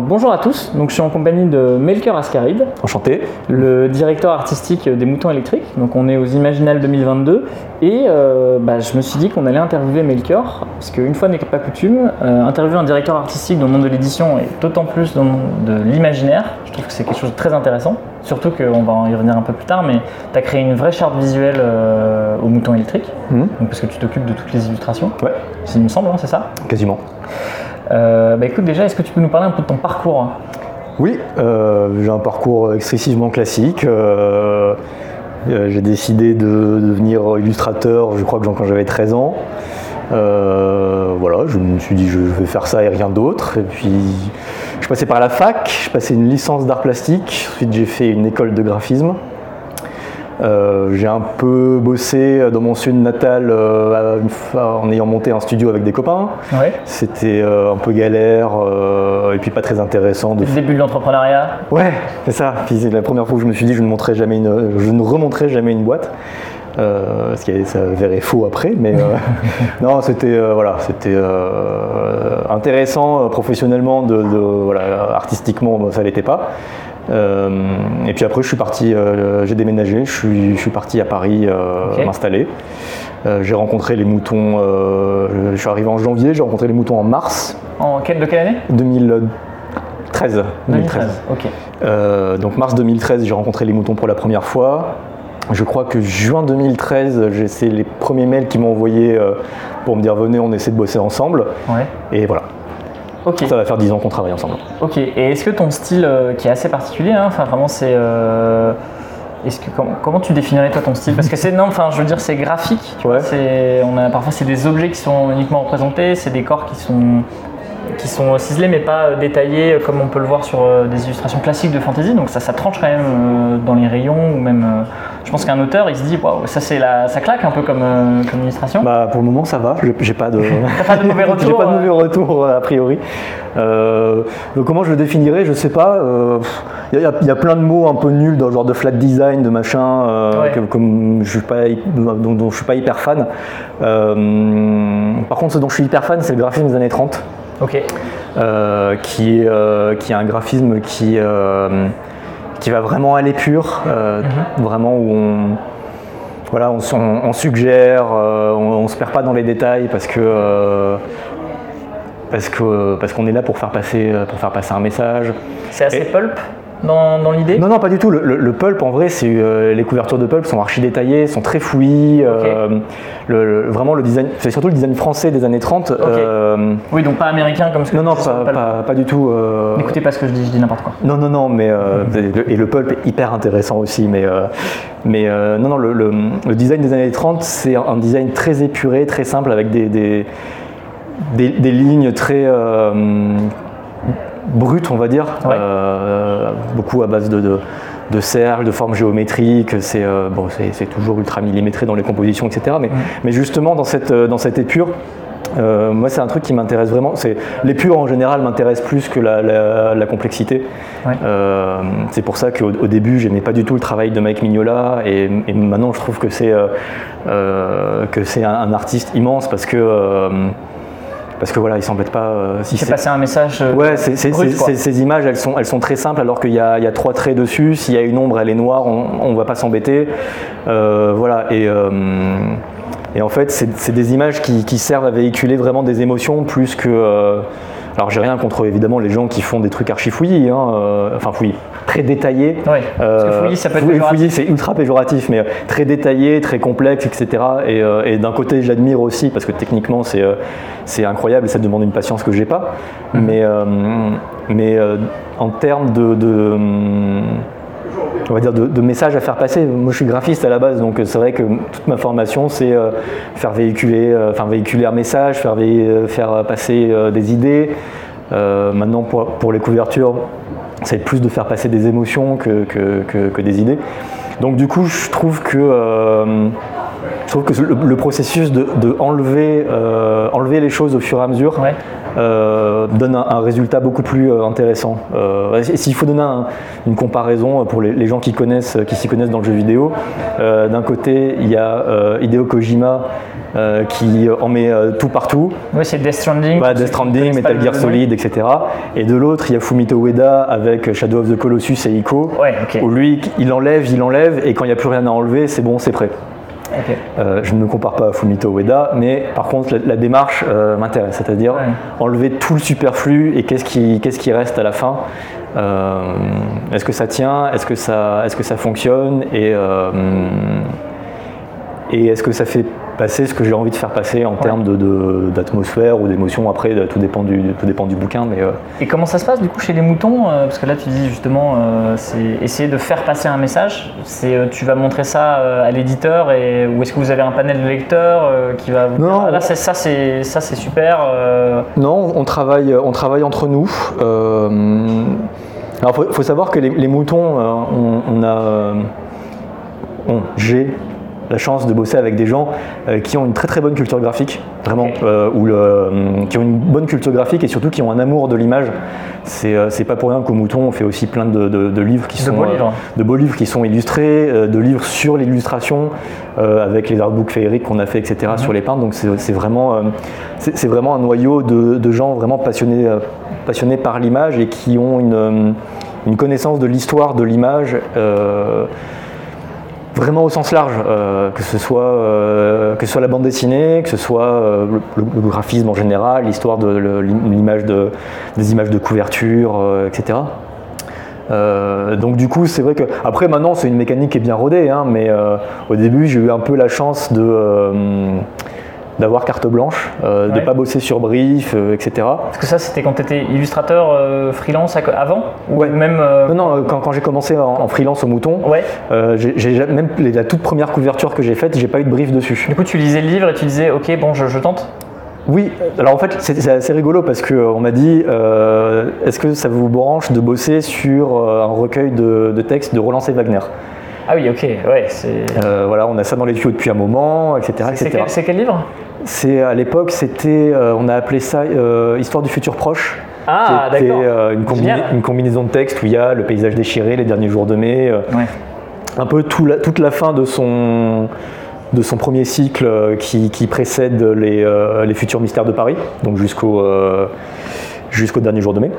bonjour à tous, donc je suis en compagnie de Melker Ascaride. Enchanté. Le directeur artistique des Moutons électriques. Donc on est aux Imaginales 2022 et euh, bah, je me suis dit qu'on allait interviewer Melker parce qu'une fois n'est pas coutume, euh, interviewer un directeur artistique dans le monde de l'édition et d'autant plus dans le monde de l'imaginaire, je trouve que c'est quelque chose de très intéressant. Surtout qu'on va y revenir un peu plus tard, mais tu as créé une vraie charte visuelle euh, aux Moutons électriques, donc parce que tu t'occupes de toutes les illustrations, Ouais, il me semble, hein, c'est ça? Quasiment. Euh, bah écoute, déjà, est-ce que tu peux nous parler un peu de ton parcours hein? Oui, euh, j'ai un parcours excessivement classique. Euh, j'ai décidé de devenir illustrateur, je crois que quand j'avais 13 ans. Voilà, je me suis dit je vais faire ça et rien d'autre. Et puis je passais par la fac, je passais une licence d'art plastique, ensuite j'ai fait une école de graphisme. Euh, j'ai un peu bossé dans mon sud natal euh, en ayant monté un studio avec des copains. Ouais. C'était euh, un peu galère et puis pas très intéressant de Le début de l'entrepreneuriat Ouais, c'est ça. Puis c'est la première fois où je me suis dit je ne jamais une, je ne remonterai jamais une boîte. Euh, ce qui ça verrait faux après, mais euh, non, c'était euh, voilà, c'était intéressant professionnellement, de, de- voilà, artistiquement ça l'était pas. Euh, et puis après je suis parti, euh, j'ai déménagé, je suis, je suis parti à Paris euh, m'installer. J'ai rencontré les moutons, je suis arrivé en janvier, j'ai rencontré les moutons en mars En quelle, de quelle année? 2013. 2013. Ok. Euh, donc mars 2013, j'ai rencontré les moutons pour la première fois. Je crois que juin 2013, j'ai- c'est les premiers mails qui m'ont envoyé pour me dire venez, on essaie de bosser ensemble. Ouais. Et voilà, Ça va faire 10 ans qu'on travaille ensemble. Ok. Et est-ce que ton style, euh, qui est assez particulier, hein, enfin vraiment c'est, euh, est-ce que comment, comment tu définirais toi ton style? Parce que c'est non, enfin je veux dire c'est graphique. Tu vois, Ouais. c'est, on a parfois c'est des objets qui sont uniquement représentés, c'est des corps qui sont qui sont ciselés mais pas euh, détaillés euh, comme on peut le voir sur euh, des illustrations classiques de fantasy. Donc ça, ça tranche quand même euh, dans les rayons ou même. euh, je pense qu'un auteur il se dit waouh ça c'est la, ça claque un peu comme, euh, comme illustration. Bah, pour le moment, ça va. J'ai- J'ai pas de, pas de mauvais j'ai retours, pas de euh mauvais retours euh, a priori. Euh, donc comment je le définirais Je sais pas. Il y, a- y a plein de mots un peu nuls dans le genre de flat design, de machin, euh, Ouais. que- comme je suis pas, dont, dont je suis pas hyper fan. Euh, par contre, ce dont je suis hyper fan, c'est le graphisme des années 30. Ok. euh, qui, est, euh, qui est un graphisme qui, euh, qui va vraiment à l'épure, euh, vraiment où on, voilà, on, s- on- on suggère, euh, on, on se perd pas dans les détails parce que euh, parce que parce qu'on est là pour faire passer pour faire passer un message. C'est assez Et- pulp? Dans, dans l'idée? Non, non, pas du tout. Le, le- le pulp, en vrai, c'est euh, les couvertures de pulp sont archi détaillées, sont très fouillis. euh, le- vraiment, le design, c'est surtout le design français des années 30. euh, Oui, donc pas américain comme ce que non, non, pas, pas- pas du tout. N'écoutez pas ce que je dis, je dis n'importe quoi. Non, non, non, mais euh, et le- pulp est hyper intéressant aussi, mais, mais non, non, le, design des années 30, c'est un design très épuré, très simple, avec des, des, des- des lignes très brutes, on va dire, Ouais. Euh, beaucoup à base de, de, de cercles, de formes géométriques, c'est euh, bon, c'est toujours ultra millimétré dans les compositions, etc. Mais, mais justement, dans cette, dans cette épure, euh, moi, c'est un truc qui m'intéresse vraiment. C'est l'épure en général m'intéresse plus que la, la- la complexité. Ouais. Euh, c'est pour ça qu'au au début, j'aimais pas du tout le travail de Mike Mignola, et, et maintenant, je trouve que c'est euh, euh, que c'est un, un artiste immense parce que euh, parce que voilà, il s'embête pas. euh, si C'est passer un message. euh, Ouais, ces images, elles sont, elles sont très simples alors qu'il y, y a trois traits dessus. S'il y a une ombre, elle est noire, on ne va pas s'embêter. Euh, voilà, et, et en fait, c'est des images qui, qui servent à véhiculer vraiment des émotions plus que. alors, j'ai rien contre évidemment les gens qui font des trucs archi fouillis, hein, enfin fouillis, très détaillés. Ouais, parce que fouillis, ça peut être péjoratif. c'est ultra péjoratif, mais euh, très détaillé, très complexe, etc. Et, euh, et d'un côté, j'admire aussi parce que techniquement, c'est euh, c'est incroyable et ça demande une patience que j'ai pas. Mhm. Mais, euh, mais euh, en termes de, de, on va dire de, de messages à faire passer, moi je suis graphiste à la base, donc euh, c'est vrai que toute ma formation, c'est euh, faire véhiculer, euh, enfin véhiculer un message, faire, vé- euh, faire passer euh, des idées. Euh, maintenant, pour, pour les couvertures, c'est plus de faire passer des émotions que, que, que- que des idées. Donc du coup, je trouve que, euh, je trouve que le, le processus de, de enlever, euh, enlever les choses au fur et à mesure Ouais. euh, donne un, un résultat beaucoup plus intéressant. S'il faut donner un- une comparaison pour les, les gens qui connaissent, qui s'y connaissent dans le jeu vidéo, d'un côté il y a Hideo Kojima euh, qui en met euh, tout partout, Oui, c'est Death Stranding. bah, Death Stranding, Metal Gear. Solid, etc. Et de l'autre il y a Fumito Ueda avec Shadow of the Colossus et Ico. Ouais. Où lui, il enlève, il enlève, et quand il n'y a plus rien à enlever, c'est bon, c'est prêt. Euh, je ne me compare pas à Fumito Ueda, mais par contre, la, la démarche euh, m'intéresse, c'est-à-dire Ouais. enlever tout le superflu et qu'est-ce qui, qu'est-ce qui reste à la fin. Euh, est-ce que ça tient? Est-ce que ça, est-ce que ça fonctionne? Et, euh, et est-ce que ça fait passer ce que j'ai envie de faire passer en termes de, de- d'atmosphère ou d'émotion Après, tout dépend du, tout dépend du bouquin, mais euh, Et comment ça se passe du coup chez les moutons euh, Parce que là tu dis justement, euh, c'est essayer de faire passer un message. C'est euh, tu vas montrer ça euh, à l'éditeur et ou est-ce que vous avez un panel de lecteurs euh, qui va vous Non, dire. Ah, là c'est ça c'est ça c'est super. euh, Non, on travaille, on travaille entre nous. Euh, alors, faut, faut savoir que les, les moutons, euh, on, on a, euh, on- j'ai la chance de bosser avec des gens euh, qui ont une très très bonne culture graphique, vraiment, euh, ou le, euh, qui ont une bonne culture graphique et surtout qui ont un amour de l'image. C'est pas pour rien qu'au mouton on fait aussi plein de, de- de livres qui De sont beaux livres. de beaux livres qui sont illustrés, euh, de livres sur l'illustration, avec les artbooks féeriques qu'on a fait, etc. Mhm. sur les peintres. Donc c'est vraiment, c'est vraiment un noyau de, de gens vraiment passionnés, passionnés par l'image et qui ont une, une connaissance de l'histoire de l'image. Vraiment au sens large, euh, que, ce soit, euh, que soit la bande dessinée, que ce soit euh, le, graphisme en général, l'histoire de l'image de, des images de couverture, etc. Donc du coup, c'est vrai que après maintenant c'est une mécanique qui est bien rodée, hein, mais au début j'ai eu un peu la chance de d'avoir carte blanche, euh, de Ouais. pas bosser sur brief, euh, etc. Parce que ça c'était quand tu étais illustrateur euh, freelance avant ou Ouais. même. euh, Non, non, quand, quand j'ai commencé en, en freelance au mouton, Ouais. j'ai même les- la toute première couverture que j'ai faite, j'ai pas eu de brief dessus. Du coup tu lisais le livre et tu disais ok bon je, je tente? Oui, alors en fait c'est assez rigolo parce qu'on m'a dit est-ce que ça vous branche de bosser sur un recueil de, de textes de Roland C. Wagner? Ah oui ok ouais c'est. Euh, Voilà, on a ça dans les tuyaux depuis un moment, etc. C'est etc. quel, c'est quel livre? C'est à l'époque, c'était, euh, on a appelé ça euh, Histoire du futur proche. Ah d'accord. une, combinaison de textes où il y a le paysage déchiré, les derniers jours de mai, Ouais. un peu tout la- toute la fin de son, de son premier cycle qui, qui précède les, les futurs mystères de Paris, donc jusqu'au jusqu'au dernier jour de mai.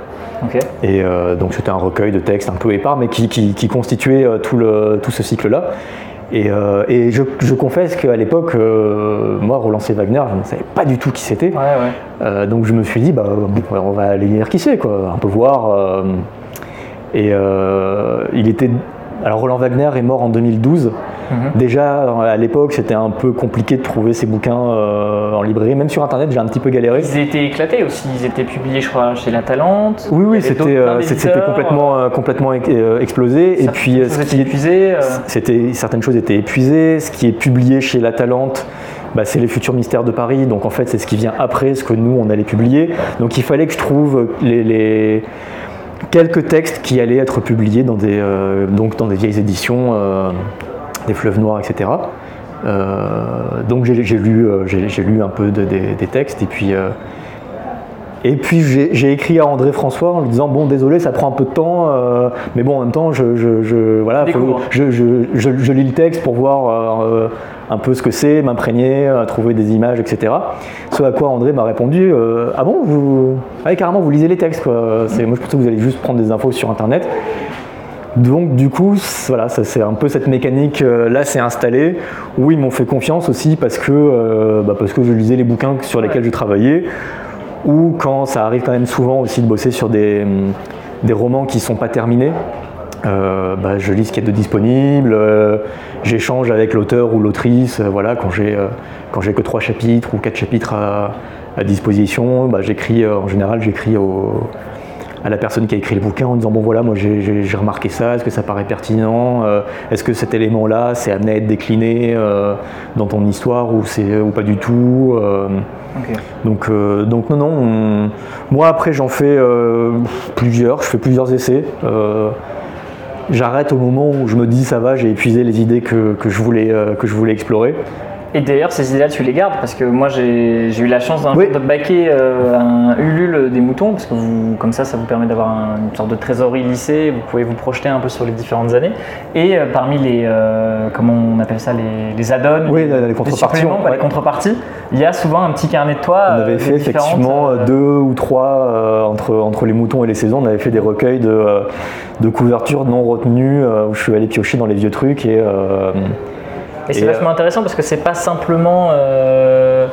Et euh, donc c'était un recueil de textes un peu épars, mais qui, qui- qui constituait euh, tout, le, tout ce cycle-là. Et, euh, et je, je confesse qu'à l'époque, euh, moi, Roland C. Wagner, je ne savais pas du tout qui c'était. Ouais ouais. Donc je me suis dit, bah, on va aller lire qui c'est, quoi, un peu voir. et il était. Alors Roland Wagner est mort en 2012. Mhm. Déjà à l'époque, c'était un peu compliqué de trouver ses bouquins en librairie, même sur internet, j'ai un petit peu galéré. Ils étaient éclatés aussi, ils étaient publiés je crois chez La Talente. Oui, oui, c'était euh, c'était complètement, euh, complètement euh, explosé. Et puis, ce qui euh, c'était certaines choses étaient épuisées. Ce qui est publié chez La Talente, bah, c'est les futurs mystères de Paris. Donc en fait, c'est ce qui vient après ce que nous on allait publier. Donc il fallait que je trouve les, les- quelques textes qui allaient être publiés dans des, euh, donc dans des vieilles éditions, euh, des fleuves noirs, etc. Euh, donc j'ai lu, euh, lu un peu de- des, des textes et puis. euh, et puis j'ai écrit à André François en lui disant bon désolé ça prend un peu de temps euh, mais bon en même temps je, je- je- voilà faut- je, lis le texte pour voir euh, un peu ce que c'est, m'imprégner, euh, trouver des images, etc. Ce à quoi André m'a répondu ah bon vous ah, carrément vous lisez les textes quoi. C'est- Moi je pensais que vous allez juste prendre des infos sur internet. Donc du coup, voilà, c'est un peu cette mécanique euh, là, c'est installé. Où ils m'ont fait confiance aussi parce que euh, bah, parce que je lisais les bouquins sur lesquels je travaillais. Ou quand ça arrive quand même souvent aussi de bosser sur des, des romans qui sont pas terminés. euh, bah, je lis ce qu'il y a de disponible, j'échange avec l'auteur ou l'autrice, voilà, quand j'ai que trois chapitres ou quatre chapitres à, à disposition, bah, j'écris en général j'écris au, à la personne qui a écrit le bouquin en disant bon voilà moi j'ai- remarqué ça, est-ce que ça paraît pertinent, Euh, est-ce que cet élément-là c'est amené à être décliné euh, dans ton histoire ou, c'est- ou pas du tout euh, donc, donc non non, on- moi après j'en fais plusieurs, je fais plusieurs essais. J'arrête au moment où je me dis ça va, j'ai épuisé les idées que, que je, voulais, que je voulais explorer. Et d'ailleurs, ces idées-là, tu les gardes parce que moi, j'ai eu la chance d'un Oui. de baquer euh, un Ulule des moutons parce que vous- comme ça, ça vous permet d'avoir un- une sorte de trésorerie lissée. Vous pouvez vous projeter un peu sur les différentes années. Et euh, parmi les, euh, comment on appelle ça, les, les add-ons, Oui, les contreparties, ouais. les contreparties, il y a souvent un petit carnet de toi. On avait fait effectivement deux ou trois entre, entre les moutons et les saisons. On avait fait des recueils de, de couvertures non retenues où je suis allé piocher dans les vieux trucs et Et c'est Et, vachement intéressant parce que c'est pas simplement, euh,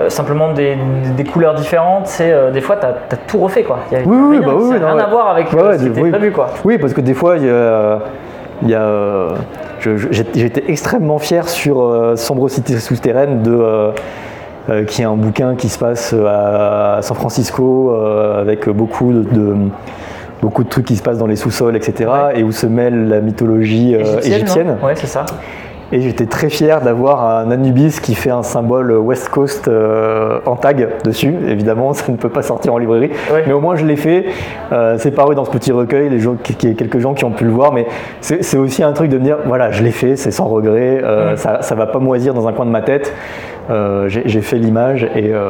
euh, simplement des, des couleurs différentes, c'est euh, des fois tu as, tout refait quoi. Il y a Oui, oui, bah oui, non, rien ouais. à voir avec Ouais, euh, ce qui des- était oui. prévu quoi. Oui, parce que des fois, il y a. y euh, J'étais extrêmement fier sur euh, Sombre Cité souterraine de. euh, euh, qui est un bouquin qui se passe à San Francisco euh, avec beaucoup de, de- beaucoup de trucs qui se passent dans les sous-sols, etc. Ouais. Et où se mêle la mythologie euh, égyptienne. non Ouais, c'est ça. Et j'étais très fier d'avoir un Anubis qui fait un symbole West Coast euh, en tag dessus. Évidemment, ça ne peut pas sortir en librairie. Ouais. Mais au moins, je l'ai fait. Euh, c'est paru dans ce petit recueil. Les gens, qui- quelques gens qui ont pu le voir. Mais c'est aussi un truc de me dire voilà, je l'ai fait, c'est sans regret. Euh. Ça ne va pas moisir dans un coin de ma tête. Euh, J'ai j'ai fait l'image et, euh,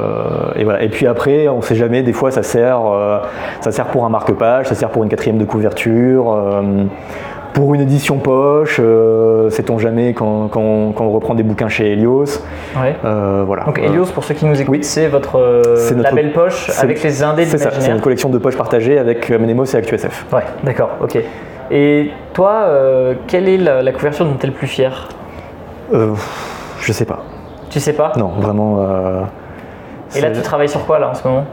et voilà. Et puis après, on ne sait jamais. Des fois, ça sert, euh, ça sert pour un marque-page, ça sert pour une quatrième de couverture. Pour une édition poche, euh, sait-on jamais quand, quand- quand on reprend des bouquins chez Helios. Ouais. Euh, voilà. Donc Euh, Helios, pour ceux qui nous écoutent, oui. c'est votre notre- label poche avec les indés c'est ça, c'est une collection de poches partagées avec Menemos et ActuSF. Ouais, d'accord, ok. Et toi, euh, quelle est la, la couverture dont tu es le plus fier? Euh, je sais pas. Tu sais pas? Non, vraiment. Et là, tu travailles sur quoi là en ce moment?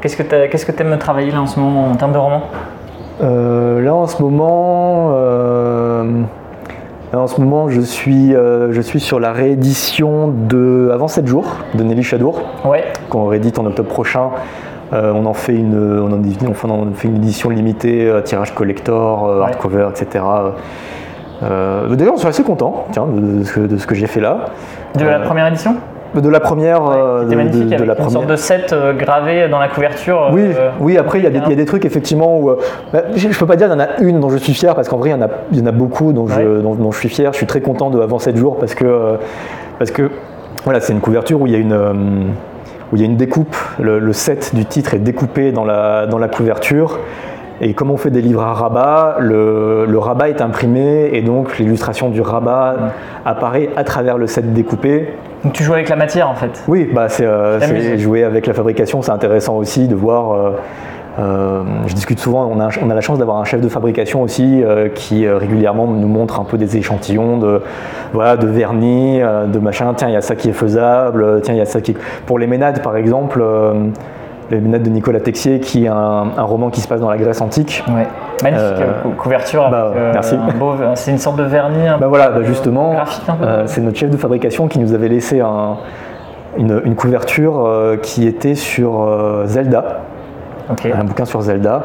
Qu'est-ce que tu que aimes travailler là en ce moment en termes de roman? Là en ce moment, euh, là, en ce moment, je suis, euh, je suis sur la réédition de Avant 7 jours de Nelly Chadour, Ouais, qu'on réédite en octobre prochain. Euh, on en fait une, on en, on fait une édition limitée, euh, tirage collector, euh, Ouais. hardcover, etc. Euh, D'ailleurs, je suis assez content tiens, de, de ce que, j'ai fait là. de la Euh, première édition? De la première, euh, de, magnifique de- de avec la une première. sorte de set euh, gravé dans la couverture. Oui, euh, oui, après il y, a des- il y a des trucs effectivement où. euh, bah, je ne peux pas dire qu'il y en a une dont je suis fier parce qu'en vrai il y en a, il y en a beaucoup dont, je, dont, dont je suis fier. Je suis très content de Avant 7 jours parce que, euh, parce que voilà, c'est une couverture où il y a une, euh, où il y a une découpe. Le, le set du titre est découpé dans la, dans la couverture. Et comme on fait des livres à rabat, le, le rabat est imprimé et donc l'illustration du rabat apparaît à travers le set découpé. Donc tu joues avec la matière en fait. Oui, bah c'est euh, jouer avec la fabrication, c'est intéressant aussi de voir. euh, euh, je discute souvent, on a, on a la chance d'avoir un chef de fabrication aussi qui régulièrement nous montre un peu des échantillons de, voilà, de vernis, de machin. Tiens, il y a ça qui est faisable. Tiens, il y a ça qui. est- Pour les Ménades, par exemple, les Ménades de Nicolas Texier, qui est un, un roman qui se passe dans la Grèce antique. Ouais. Magnifique Euh, euh, cou- couverture. avec, bah, merci. un beau- C'est une sorte de vernis. un Bah peu, voilà, bah euh, justement, euh, c'est notre chef de fabrication qui nous avait laissé un- une, une couverture euh, qui était sur euh, Zelda. ok. un bouquin sur Zelda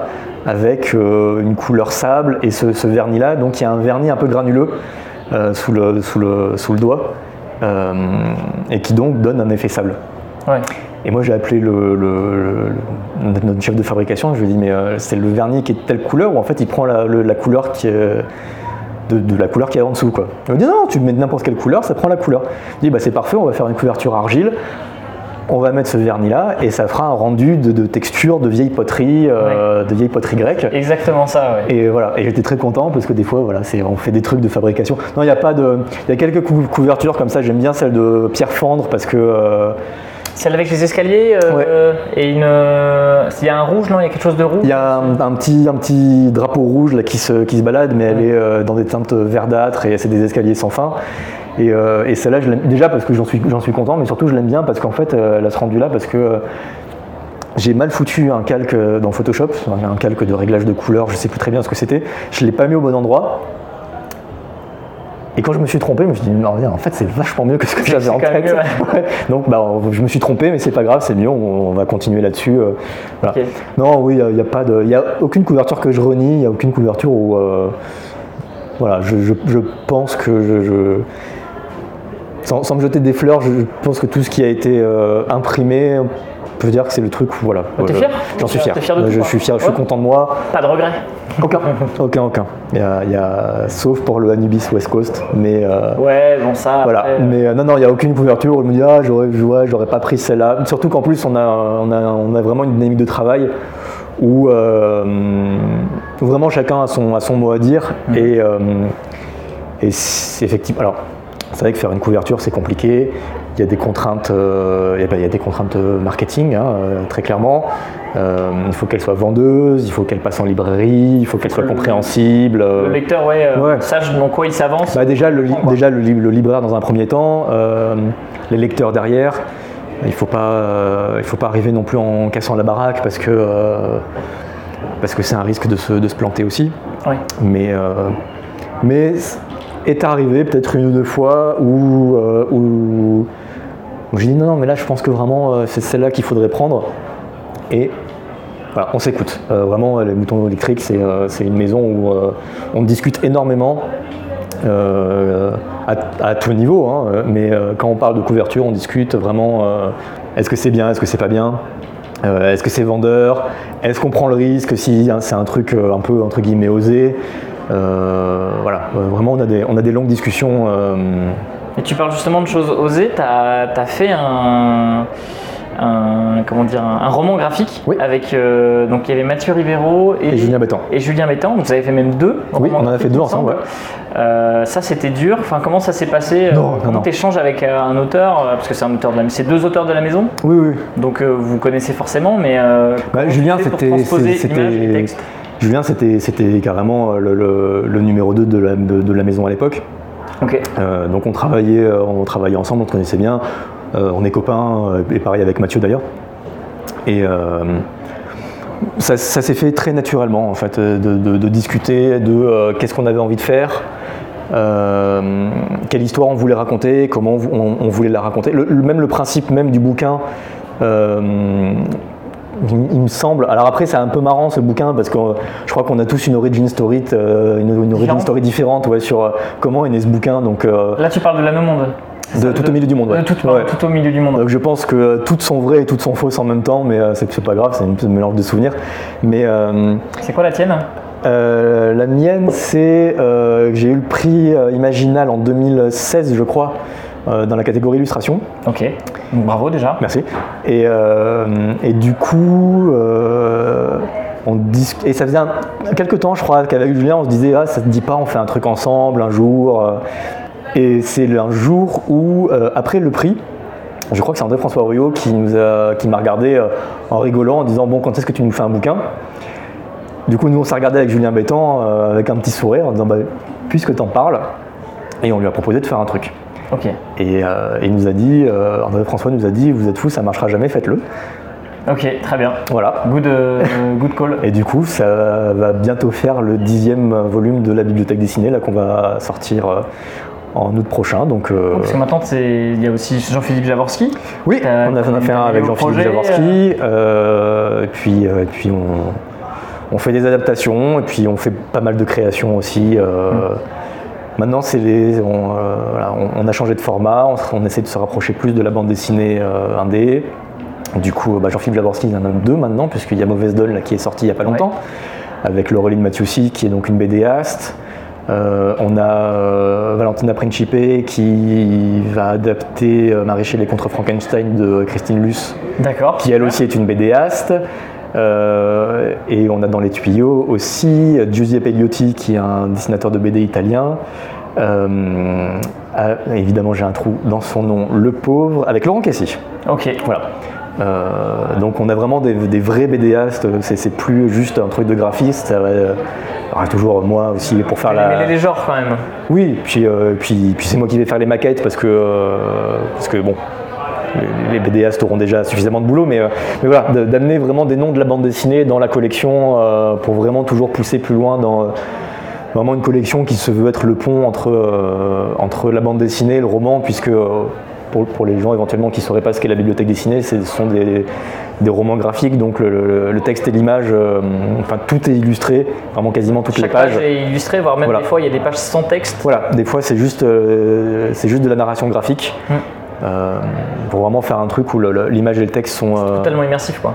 avec euh, une couleur sable et ce, ce vernis là donc il y a un vernis un peu granuleux euh, sous, le, sous, le, sous le doigt euh, et qui donc donne un effet sable Ouais. et moi j'ai appelé le, le- le- notre- chef de fabrication je lui ai dit mais euh, c'est le vernis qui est de telle couleur ou en fait il prend la, le- la couleur qui est de, de la couleur qui est en dessous quoi. Il me dit non tu mets n'importe quelle couleur ça prend la couleur. Je dis bah c'est parfait on va faire une couverture argile on va mettre ce vernis là et ça fera un rendu de, de texture de vieille poterie, euh, de vieille poterie grecque. Exactement ça, ouais. Et voilà, et j'étais très content parce que des fois, voilà, c'est, on fait des trucs de fabrication. Non, il n'y a pas de, il y a quelques cou- couvertures comme ça. J'aime bien celle de Pierre Fendre parce que euh, Celle avec les escaliers euh, et une. euh, Il y a un rouge, non Il y a quelque chose de rouge il y a un, un petit, un petit drapeau rouge là qui se, qui se balade, mais elle est euh, dans des teintes verdâtres et c'est des escaliers sans fin. Et, et celle-là, je l'aime déjà parce que j'en suis, j'en suis content, mais surtout je l'aime bien parce qu'en fait, elle a ce rendu là parce que j'ai mal foutu un calque dans Photoshop, un calque de réglage de couleur, je sais plus très bien ce que c'était. Je l'ai pas mis au bon endroit. Et quand je me suis trompé, je me suis dit, non, en fait, c'est vachement mieux que ce que j'avais en tête. mieux, Ouais. Donc, bah, je me suis trompé, mais c'est pas grave, c'est mieux, on, on va continuer là-dessus. euh, voilà. Non, oui, il n'y a, pas de, il y a aucune couverture que je renie, il n'y a aucune couverture où, euh, voilà, je, je- je pense que je, je- sans, sans me jeter des fleurs, je pense que tout ce qui a été euh, imprimé peux dire que c'est le truc où voilà. T'es euh, fier J'en suis fier. Fier de Euh, je suis fier, je suis content de moi. Pas de regret Aucun, aucun, aucun. Il y a, il y a- sauf pour le Anubis West Coast, mais euh, Ouais, bon, ça. voilà. après, euh, Mais euh, non, non, il n'y a aucune couverture où je me dis ah j'aurais, j'aurais pas pris celle-là. Surtout qu'en plus on a, on a, on a vraiment une dynamique de travail où, euh, vraiment chacun a son, a son mot à dire et, euh, et c'est effectivement. Alors, c'est vrai que faire une couverture c'est compliqué. Il y a des contraintes, euh, il il y a des contraintes euh, marketing, hein, euh, très clairement. Euh, il faut qu'elle soit vendeuse, il faut qu'elle passe en librairie, il faut qu'elle soit le- compréhensible. euh, Le lecteur, ouais, euh, Ouais. sache dans quoi il s'avance. bah déjà, le, li- Comprends, quoi. déjà le, li- le libraire dans un premier temps, euh, les lecteurs derrière. Il ne faut, pas, euh, il faut pas arriver non plus en cassant la baraque parce que euh, parce que c'est un risque de se, de se planter aussi. Mais, euh, mais est arrivé peut-être une ou deux fois où, euh, où, où j'ai dit non, non, mais là je pense que vraiment euh, c'est celle-là qu'il faudrait prendre. Et voilà, on s'écoute. Euh, vraiment, les moutons électriques, c'est euh, une maison où euh, on discute énormément. euh, à, à tout niveau, hein, euh, mais euh, quand on parle de couverture, on discute vraiment euh, est-ce que c'est bien, est-ce que c'est pas bien, euh, est-ce que c'est vendeur, est-ce qu'on prend le risque si hein, c'est un truc euh, un peu entre guillemets osé. Euh, voilà, Euh, vraiment on a des, on a des longues discussions. Euh, Et tu parles justement de choses osées. Tu as, fait un, un- comment dire, un, un roman graphique Oui. avec. euh, donc il y avait Mathieu Rivero et, et Julien Bétan. et Julien Bétan. Vous avez fait même deux. Oui, on en a fait deux ensemble, semble. Euh, ça c'était dur. Enfin, comment ça s'est passé Non, non, Comment t'échanges avec euh, un auteur euh, Parce que c'est un auteur de la, c'est deux auteurs de la maison. Oui, oui. Donc euh, vous connaissez forcément, mais euh, Bah, Julien, c'était- Julien, c'était c'était carrément euh, le, le- le numéro 2 de la, de- de la maison à l'époque. Euh, donc on travaillait, euh, on travaillait ensemble, on se connaissait bien. Euh, on est copains, et pareil avec Mathieu d'ailleurs. Et ça, s'est fait très naturellement en fait, de, discuter de qu'est-ce qu'on avait envie de faire, quelle histoire on voulait raconter, comment on, voulait la raconter. Même le principe même du bouquin. Il, me semble. Alors après, c'est un peu marrant ce bouquin parce que euh, je crois qu'on a tous une origin story, euh, une, une origin Différente. story différente ouais, sur euh, comment est né ce bouquin. Donc euh, Là tu parles de la même monde. de tout au milieu du monde. ouais. Tout, Ouais. tout au milieu du monde. Donc je pense que toutes sont vraies et toutes sont fausses en même temps, mais euh, c'est pas grave, c'est une- un mélange de souvenirs. Mais euh, C'est quoi la tienne? euh, la mienne, c'est que j'ai eu le prix Imaginal en 2016, je crois, dans la catégorie illustration. Ok. Donc, bravo déjà. Merci. Et, euh, et du coup, euh, on dis- et ça faisait un- quelques temps, je crois, qu'avec Julien, on se disait, ah, ça te dit pas, on fait un truc ensemble un jour. euh. Et c'est un jour où, euh, après le prix, je crois que c'est André-François Rio qui nous a- qui m'a regardé euh, en rigolant, en disant, bon, quand est-ce que tu nous fais un bouquin? Du coup, nous, on s'est regardé avec Julien Bétan, euh, avec un petit sourire, en disant, bah, puisque t'en parles, et on lui a proposé de faire un truc. Ok. Et euh, il nous a dit, euh, André-François nous a dit, vous êtes fous, ça marchera jamais, faites-le. Ok, très bien. Voilà. Good, euh, good call. Et du coup, ça va bientôt faire le dixième volume de la bibliothèque dessinée, là qu'on va sortir euh, en août prochain. Donc, euh, Parce que maintenant, c'est- il y a aussi Jean-Philippe Javorski. oui, on a, on a fait un avec Jean-Philippe euh, et puis, euh, et puis on, on fait des adaptations, et puis on fait pas mal de créations aussi. euh, Maintenant, c'est les, on, euh, voilà, on- on a changé de format, on, essaie de se rapprocher plus de la bande dessinée euh, indé. Du coup, bah, Jean-Philippe Jaworski, il y en a deux maintenant, puisqu'il y a Mauvaise Donne là, qui est sorti il n'y a pas longtemps, avec Laureline Mathiussi, qui est donc une BDaste. Euh, on a euh, Valentina Principe qui va adapter euh, Maréchal et contre Frankenstein de Christine Luce, qui elle aussi est une BDaste. Euh, et on a dans les tuyaux aussi Giuseppe Eliotti, qui est un dessinateur de BD italien. Euh, ah, évidemment, j'ai un trou dans son nom, Le Pauvre, avec Laurent Cassis. Ok. Voilà. Euh, donc on a vraiment des, des vrais BDastes, c'est plus juste un truc de graphiste, ça va, toujours moi aussi pour faire la... Mêler les genres quand même. Oui, puis, euh, puis, puis c'est moi qui vais faire les maquettes parce que, euh, parce que bon, les, BDastes auront déjà suffisamment de boulot, mais, euh, mais voilà, d'amener vraiment des noms de la bande dessinée dans la collection euh, pour vraiment toujours pousser plus loin dans euh, vraiment une collection qui se veut être le pont entre, euh, entre la bande dessinée et le roman, puisque euh, pour, pour les gens éventuellement qui ne sauraient pas ce qu'est la bibliothèque dessinée, ce sont des, des romans graphiques, donc le, le- le texte et l'image, euh, enfin tout est illustré, vraiment quasiment toutes Chaque les pages. page est illustrée, voire même Voilà. des fois il y a des pages sans texte. Voilà, des fois c'est juste, c'est juste de la narration graphique. Mm. Euh, pour vraiment faire un truc où l'image et le texte sont. euh, Totalement immersif, quoi.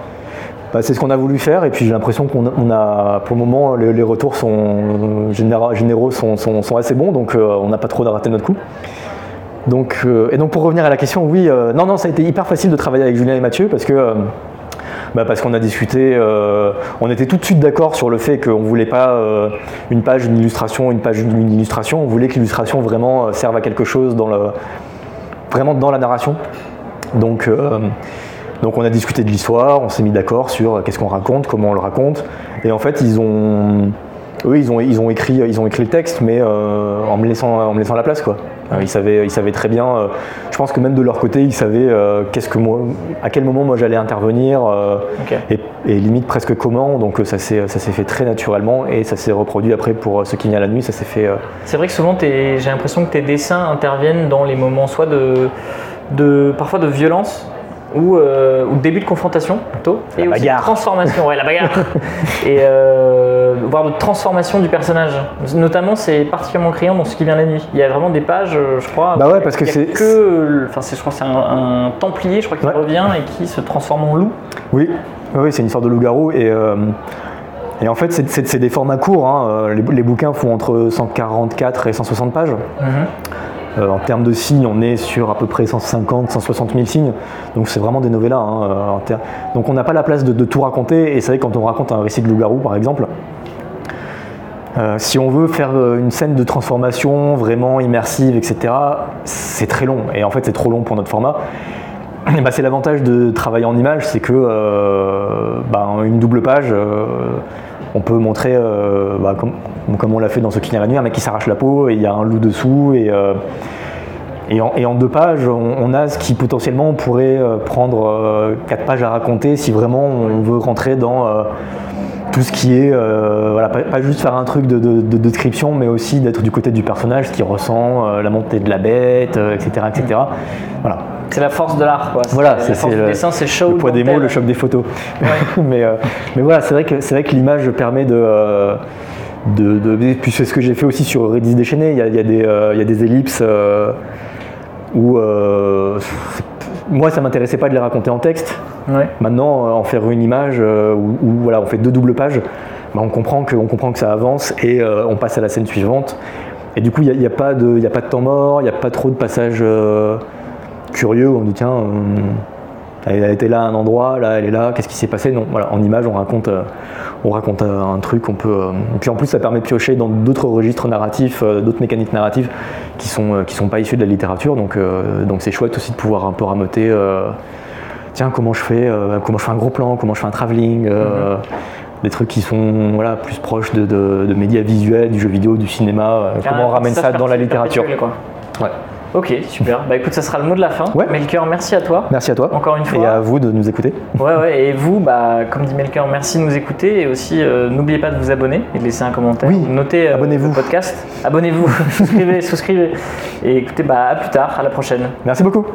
bah, c'est ce qu'on a voulu faire et puis j'ai l'impression qu'on a- pour le moment, les, les retours sont généra- généraux sont, sont- sont assez bons, donc euh, on n'a pas trop raté notre coup. Donc, et donc pour revenir à la question, oui, non, non, ça a été hyper facile de travailler avec Julien et Mathieu parce que bah, parce qu'on a discuté, euh, on était tout de suite d'accord sur le fait qu'on voulait pas euh, une page, une illustration, une page, une illustration. On voulait que l'illustration vraiment serve à quelque chose dans le, vraiment dans la narration. Donc, euh, donc on a discuté de l'histoire, on s'est mis d'accord sur euh, qu'est-ce qu'on raconte, comment on le raconte. Et en fait, ils ont, eux, ils ont, ils ont écrit, ils ont écrit le texte, mais euh, en me laissant, en me laissant la place, quoi. Euh, Ils savaient, ils savaient très bien. euh, je pense que même de leur côté, ils savaient euh, qu'est-ce que moi, à quel moment moi j'allais intervenir. et, et limite presque comment, donc ça s'est ça s'est fait très naturellement et ça s'est reproduit après pour ce qui vient la nuit, ça s'est fait. C'est vrai que souvent, j'ai l'impression que tes dessins interviennent dans les moments soit de, de parfois de violence ou, euh, ou début de confrontation plutôt, et La aussi de bagarre. transformation, ouais, la bagarre, et euh, voire de transformation du personnage. Notamment, c'est particulièrement criant dans ce qui vient la nuit. Il y a vraiment des pages, euh, je crois. Bah ouais, parce que c'est- que, enfin, c'est- je crois, que c'est un, un templier, je crois, qui Ouais. revient et qui se transforme en loup. Oui, oui, c'est une sorte de loup-garou et. euh, et en fait, c'est- des formats courts. hein, Les, les bouquins font entre 144 et 160 pages. Euh, en termes de signes, on est sur à peu près 150, 160 000 signes. Donc c'est vraiment des novellas. hein, euh, Donc on n'a pas la place de, tout raconter. Et c'est vrai quand on raconte un récit de loup-garou, par exemple, euh, si on veut faire une scène de transformation vraiment immersive, etc., c'est très long. Et en fait, c'est trop long pour notre format. Bah, c'est l'avantage de travailler en image, c'est que bah, une double page, on peut montrer, euh, bah, comme, on l'a fait dans ce qui vient la nuit, un mec qui s'arrache la peau et il y a un loup dessous. Et, euh, en, deux pages, on, a ce qui potentiellement pourrait euh, prendre quatre pages à raconter si vraiment on veut rentrer dans tout ce qui est, pas, juste faire un truc de, de- de description, mais aussi d'être du côté du personnage, ce qu'il ressent, la montée de la bête, etc., etc. Voilà. C'est la force de l'art, quoi. Voilà, la c'est- force du le- dessin, show. Le poids des mots, le choc des photos. Ouais. mais, euh, mais voilà, c'est vrai que c'est vrai que l'image permet de, euh, de, de- et puis c'est ce que j'ai fait aussi sur Redis déchaîné. Il y a, il y a des, euh, il y a des ellipses où moi ça m'intéressait pas de les raconter en texte. Ouais. Maintenant, en faire une image où, où, voilà, on fait deux doubles pages, bah, on comprend que on comprend que ça avance et on passe à la scène suivante. Et du coup, il n'y a, a pas de il y a pas de temps mort, il n'y a pas trop de passages curieux où on dit tiens. euh, elle a été là à un endroit, là elle est là, qu'est-ce qui s'est passé? Non, voilà, en image on raconte, euh, on raconte euh, un truc, on peut. euh, et puis en plus ça permet de piocher dans d'autres registres narratifs, d'autres mécaniques narratives qui sont qui sont pas issues de la littérature, donc donc c'est chouette aussi de pouvoir un peu ramoter. tiens comment je fais, comment je fais un gros plan, comment je fais un travelling, euh, des trucs qui sont voilà plus proches de, de- de médias visuels, du jeu vidéo, du cinéma. comment on ramène ça dans la littérature Quoi. Ouais. Ok, super. Bah écoute, ça sera le mot de la fin. Ouais. Melchior, merci à toi. Merci à toi. Encore une fois. Et à vous de nous écouter. Ouais, ouais, et vous, bah, comme dit Melchior, merci de nous écouter et aussi euh, n'oubliez pas de vous abonner et de laisser un commentaire. Oui, notez euh, abonnez-vous. le podcast. Abonnez-vous, souscrivez, souscrivez. Et écoutez, bah, à plus tard, à la prochaine. Merci beaucoup.